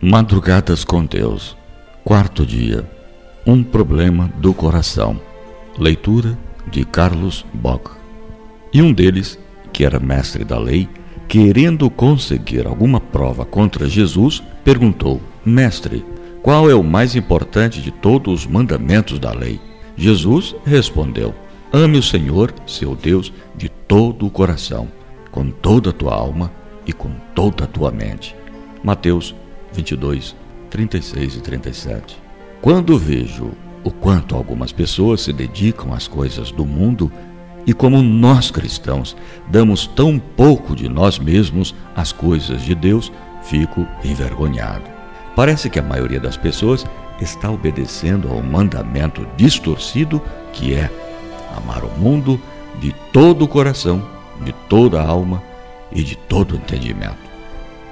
Madrugadas com Deus, quarto dia. Um problema do coração. Leitura de Carlos Bock. E um deles, que era mestre da lei, querendo conseguir alguma prova contra Jesus, perguntou: Mestre, qual é o mais importante de todos os mandamentos da lei? Jesus respondeu: Ame o Senhor, seu Deus, de todo o coração, com toda a tua alma e com toda a tua mente. Mateus 22, 36 e 37. Quando vejo o quanto algumas pessoas se dedicam às coisas do mundo e como nós cristãos damos tão pouco de nós mesmos às coisas de Deus, fico envergonhado. Parece que a maioria das pessoas está obedecendo ao mandamento distorcido que é amar o mundo de todo o coração, de toda a alma e de todo o entendimento.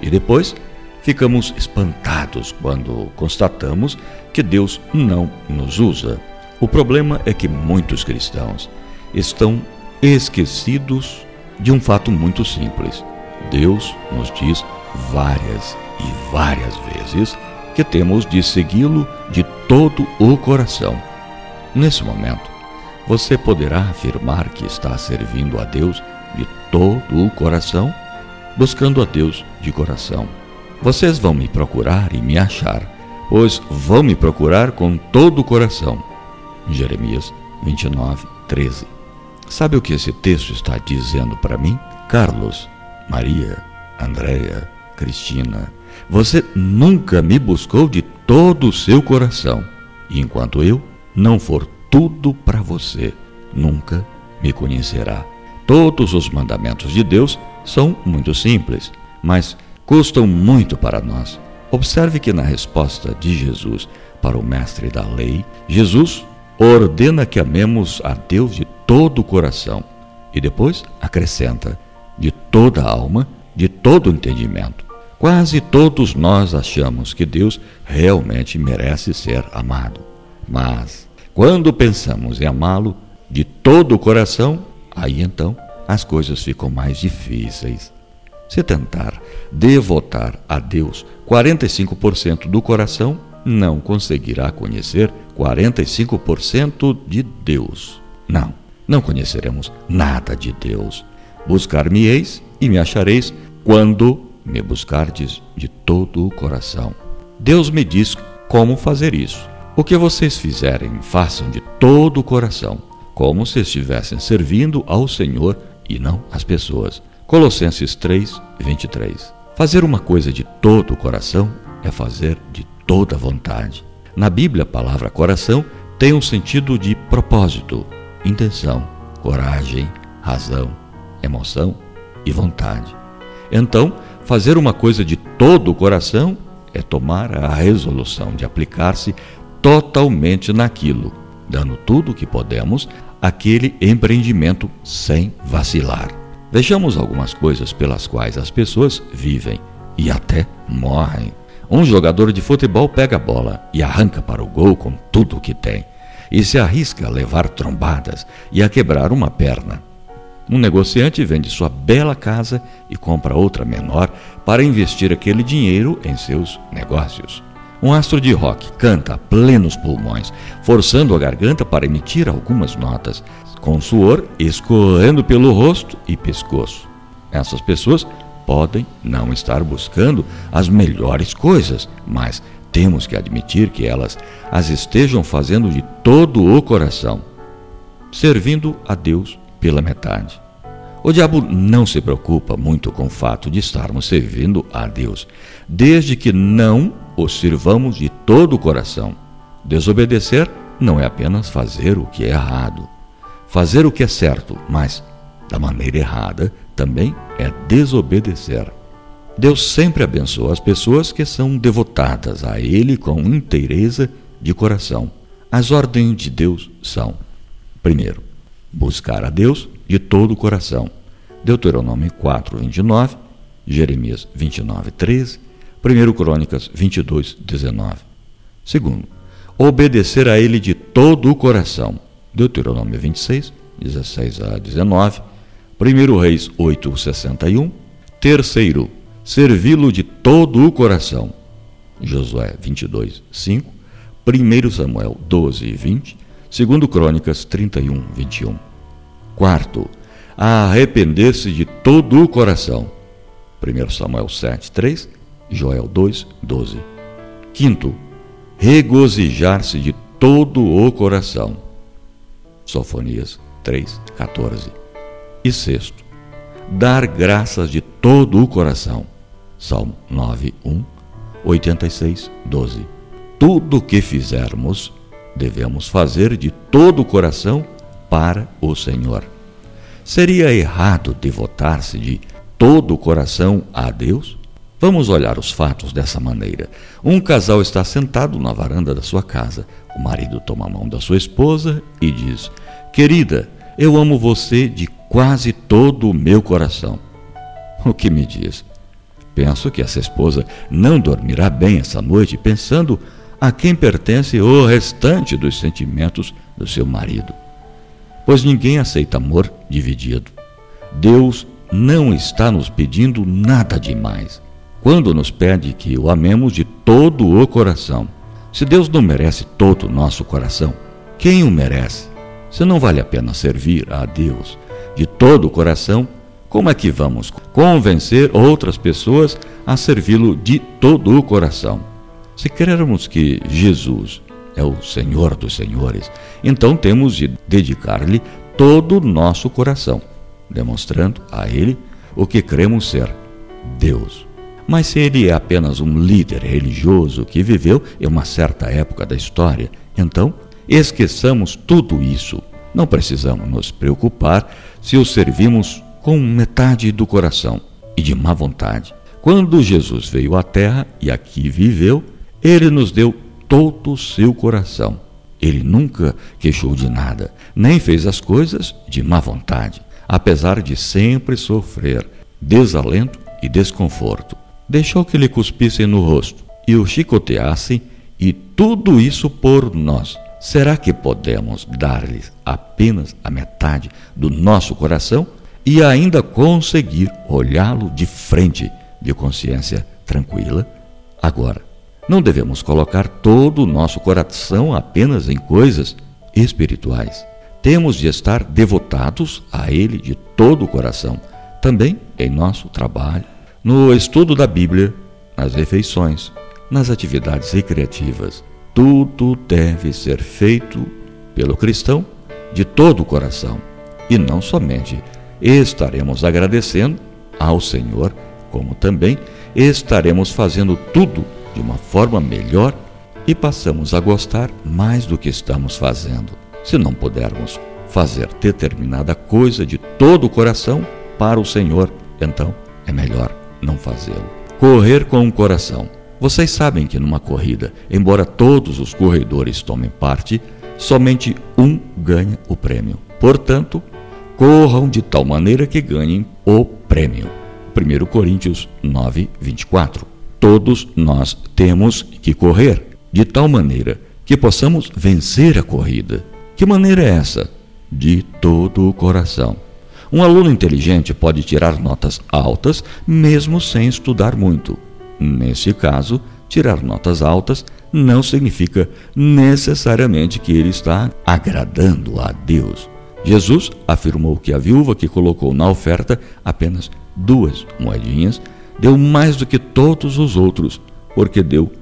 E depois ficamos espantados quando constatamos que Deus não nos usa. O problema é que muitos cristãos estão esquecidos de um fato muito simples. Deus nos diz várias e várias vezes que temos de segui-lo de todo o coração. Nesse momento, você poderá afirmar que está servindo a Deus de todo o coração, buscando a Deus de coração vocês vão me procurar e me achar, pois vão me procurar com todo o coração. Jeremias 29, 13. Sabe o que esse texto está dizendo para mim? Carlos, Maria, Andréia, Cristina, você nunca me buscou de todo o seu coração. Enquanto eu não for tudo para você, nunca me conhecerá. Todos os mandamentos de Deus são muito simples, mas custam muito para nós. Observe que na resposta de Jesus para o mestre da lei, Jesus ordena que amemos a Deus de todo o coração e depois acrescenta de toda a alma, de todo o entendimento. Quase todos nós achamos que Deus realmente merece ser amado. Mas quando pensamos em amá-lo de todo o coração, aí então as coisas ficam mais difíceis. Se tentar devotar a Deus 45% do coração, não conseguirá conhecer 45% de Deus. Não, não conheceremos nada de Deus. Buscar-me-eis e me achareis quando me buscardes de todo o coração. Deus me diz como fazer isso. O que vocês fizerem, façam de todo o coração, como se estivessem servindo ao Senhor e não às pessoas. Colossenses 3, 23. Fazer uma coisa de todo o coração é fazer de toda vontade. Na Bíblia, a palavra coração tem um sentido de propósito, intenção, coragem, razão, emoção e vontade. Então, fazer uma coisa de todo o coração é tomar a resolução de aplicar-se totalmente naquilo, dando tudo o que podemos àquele empreendimento sem vacilar. Vejamos algumas coisas pelas quais as pessoas vivem e até morrem. Um jogador de futebol pega a bola e arranca para o gol com tudo o que tem, e se arrisca a levar trombadas e a quebrar uma perna. Um negociante vende sua bela casa e compra outra menor para investir aquele dinheiro em seus negócios. Um astro de rock canta a plenos pulmões, forçando a garganta para emitir algumas notas, com suor escorrendo pelo rosto e pescoço. Essas pessoas podem não estar buscando as melhores coisas, mas temos que admitir que elas as estejam fazendo de todo o coração, servindo a Deus pela metade. O diabo não se preocupa muito com o fato de estarmos servindo a Deus, desde que não o sirvamos de todo o coração. Desobedecer não é apenas fazer o que é errado, Fazer o que é certo, mas da maneira errada, também é desobedecer. Deus sempre abençoa as pessoas que são devotadas a Ele com inteireza de coração. As ordens de Deus são: primeiro, buscar a Deus de todo o coração. Deuteronômio 4, 29, Jeremias 29, 13, 1 Crônicas 22, 19. Segundo, obedecer a Ele de todo o coração. Deuteronômio 26, 16 a 19, 1 Reis 8, 61, terceiro, servi-lo de todo o coração. Josué 22, 5, 1 Samuel 12 e 20, 2 Crônicas 31, 21. Quarto, arrepender-se de todo o coração. 1 Samuel 7, 3, Joel 2, 12. Quinto, regozijar-se de todo o coração. Sofonias 3, 14. E sexto, dar graças de todo o coração. Salmo 9, 1, 86, 12. Tudo o que fizermos, devemos fazer de todo o coração para o Senhor. Seria errado devotar-se de todo o coração a Deus? Vamos olhar os fatos dessa maneira. Um casal está sentado na varanda da sua casa. O marido toma a mão da sua esposa e diz: Querida, eu amo você de quase todo o meu coração. O que me diz? Penso que essa esposa não dormirá bem essa noite pensando a quem pertence o restante dos sentimentos do seu marido. Pois ninguém aceita amor dividido. Deus não está nos pedindo nada demais quando nos pede que o amemos de todo o coração. Se Deus não merece todo o nosso coração, quem o merece? Se não vale a pena servir a Deus de todo o coração, como é que vamos convencer outras pessoas a servi-lo de todo o coração? Se queremos que Jesus é o Senhor dos Senhores, então temos de dedicar-lhe todo o nosso coração, demonstrando a Ele o que cremos ser Deus. Mas se ele é apenas um líder religioso que viveu em uma certa época da história, então esqueçamos tudo isso não precisamos nos preocupar se o servimos com metade do coração e de má vontade. Quando Jesus veio à terra e aqui viveu, ele nos deu todo o seu coração. Ele nunca queixou de nada, nem fez as coisas de má vontade, apesar de sempre sofrer desalento e desconforto. Deixou que lhe cuspissem no rosto e o chicoteassem, e tudo isso por nós. Será que podemos dar-lhes apenas a metade do nosso coração e ainda conseguir olhá-lo de frente, de consciência tranquila? Agora, não devemos colocar todo o nosso coração apenas em coisas espirituais. Temos de estar devotados a Ele de todo o coração, também em nosso trabalho, no estudo da Bíblia, nas refeições, nas atividades recreativas tudo deve ser feito pelo cristão de todo o coração. E não somente. Estaremos agradecendo ao Senhor, como também estaremos fazendo tudo de uma forma melhor e passamos a gostar mais do que estamos fazendo. Se não pudermos fazer determinada coisa de todo o coração para o Senhor, então é melhor não fazê-lo. Correr com o coração vocês sabem que numa corrida, embora todos os corredores tomem parte, somente um ganha o prêmio. Portanto, corram de tal maneira que ganhem o prêmio. 1 Coríntios 9, 24. Todos nós temos que correr de tal maneira que possamos vencer a corrida. Que maneira é essa? De todo o coração. Um aluno inteligente pode tirar notas altas mesmo sem estudar muito. Nesse caso, tirar notas altas não significa necessariamente que ele está agradando a Deus. Jesus afirmou que a viúva que colocou na oferta apenas duas moedinhas deu mais do que todos os outros, porque deu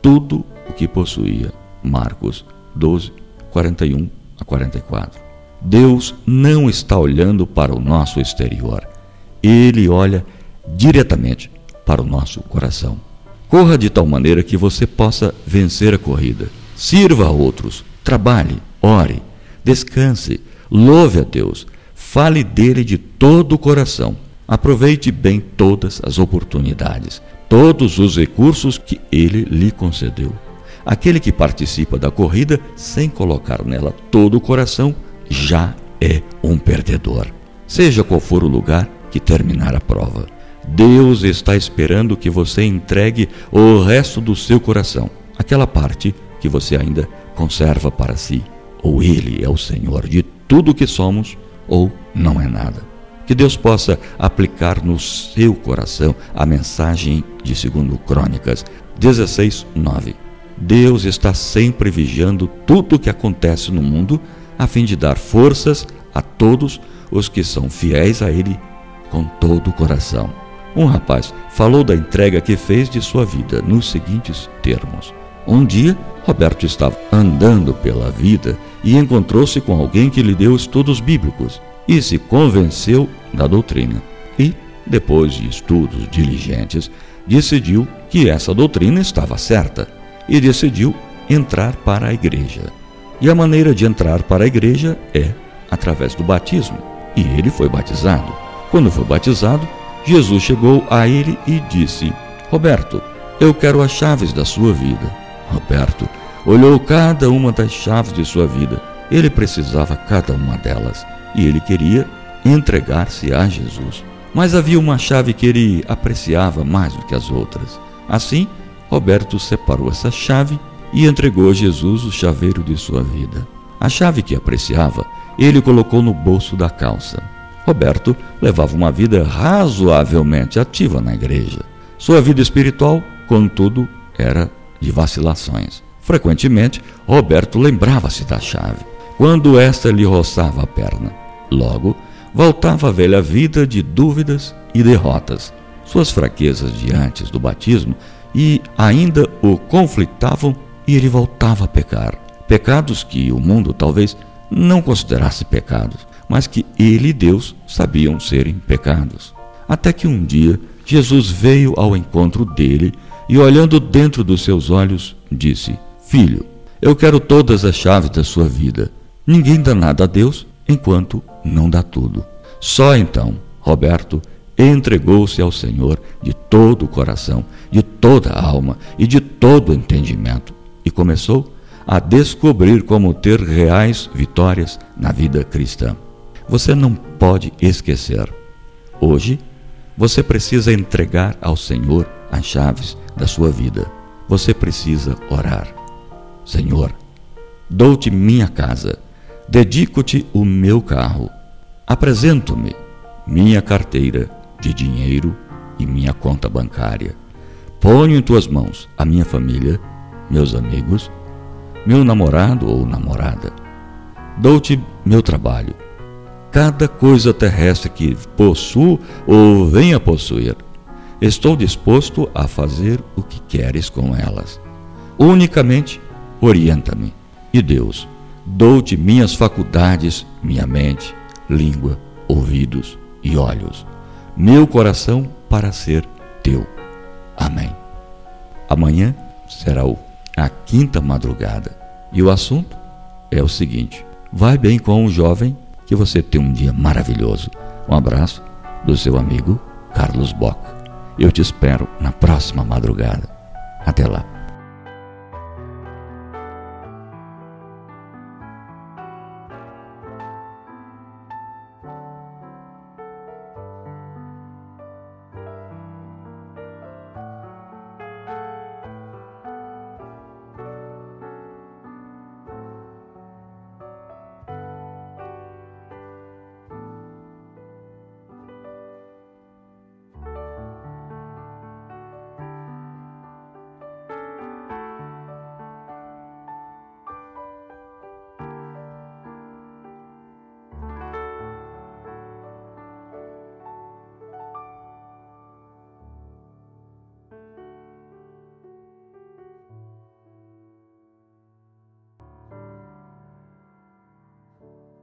tudo o que possuía. Marcos 12, 41 a 44. Deus não está olhando para o nosso exterior, ele olha diretamente para o nosso coração. Corra de tal maneira que você possa vencer a corrida. Sirva a outros, trabalhe, ore, descanse, louve a Deus, fale dele de todo o coração. Aproveite bem todas as oportunidades, todos os recursos que ele lhe concedeu. Aquele que participa da corrida sem colocar nela todo o coração já é um perdedor. Seja qual for o lugar que terminar a prova. Deus está esperando que você entregue o resto do seu coração, aquela parte que você ainda conserva para si. Ou Ele é o Senhor de tudo que somos, ou não é nada. Que Deus possa aplicar no seu coração a mensagem de segundo Crônicas. 16, 9. Deus está sempre vigiando tudo o que acontece no mundo a fim de dar forças a todos os que são fiéis a Ele com todo o coração. Um rapaz falou da entrega que fez de sua vida nos seguintes termos: Um dia, Roberto estava andando pela vida e encontrou-se com alguém que lhe deu estudos bíblicos e se convenceu da doutrina. E, depois de estudos diligentes, decidiu que essa doutrina estava certa e decidiu entrar para a igreja. E a maneira de entrar para a igreja é através do batismo. E ele foi batizado. Quando foi batizado, Jesus chegou a ele e disse: Roberto, eu quero as chaves da sua vida. Roberto olhou cada uma das chaves de sua vida. Ele precisava cada uma delas e ele queria entregar-se a Jesus. Mas havia uma chave que ele apreciava mais do que as outras. Assim, Roberto separou essa chave e entregou a Jesus o chaveiro de sua vida. A chave que apreciava, ele colocou no bolso da calça. Roberto levava uma vida razoavelmente ativa na igreja. Sua vida espiritual, contudo, era de vacilações. Frequentemente, Roberto lembrava-se da chave, quando esta lhe roçava a perna. Logo, voltava à velha vida de dúvidas e derrotas. Suas fraquezas diante do batismo e ainda o conflitavam e ele voltava a pecar. Pecados que o mundo talvez não considerasse pecados, mas que ele e Deus sabiam serem pecados. Até que um dia Jesus veio ao encontro dele e, olhando dentro dos seus olhos, disse: Filho, eu quero todas as chaves da sua vida. Ninguém dá nada a Deus enquanto não dá tudo. Só então, Roberto entregou-se ao Senhor de todo o coração, de toda a alma e de todo o entendimento e começou a descobrir como ter reais vitórias na vida cristã. Você não pode esquecer. Hoje, você precisa entregar ao Senhor as chaves da sua vida. Você precisa orar. Senhor, dou-te minha casa, dedico-te o meu carro, apresento-me minha carteira de dinheiro e minha conta bancária. Ponho em tuas mãos a minha família meus amigos, meu namorado ou namorada. Dou-te meu trabalho, cada coisa terrestre que possuo ou venha possuir. Estou disposto a fazer o que queres com elas. Unicamente orienta-me. E Deus, dou-te minhas faculdades, minha mente, língua, ouvidos e olhos, meu coração para ser teu. Amém. Amanhã será o a quinta madrugada. E o assunto é o seguinte: vai bem com o jovem que você tem um dia maravilhoso. Um abraço do seu amigo Carlos Bock. Eu te espero na próxima madrugada. Até lá.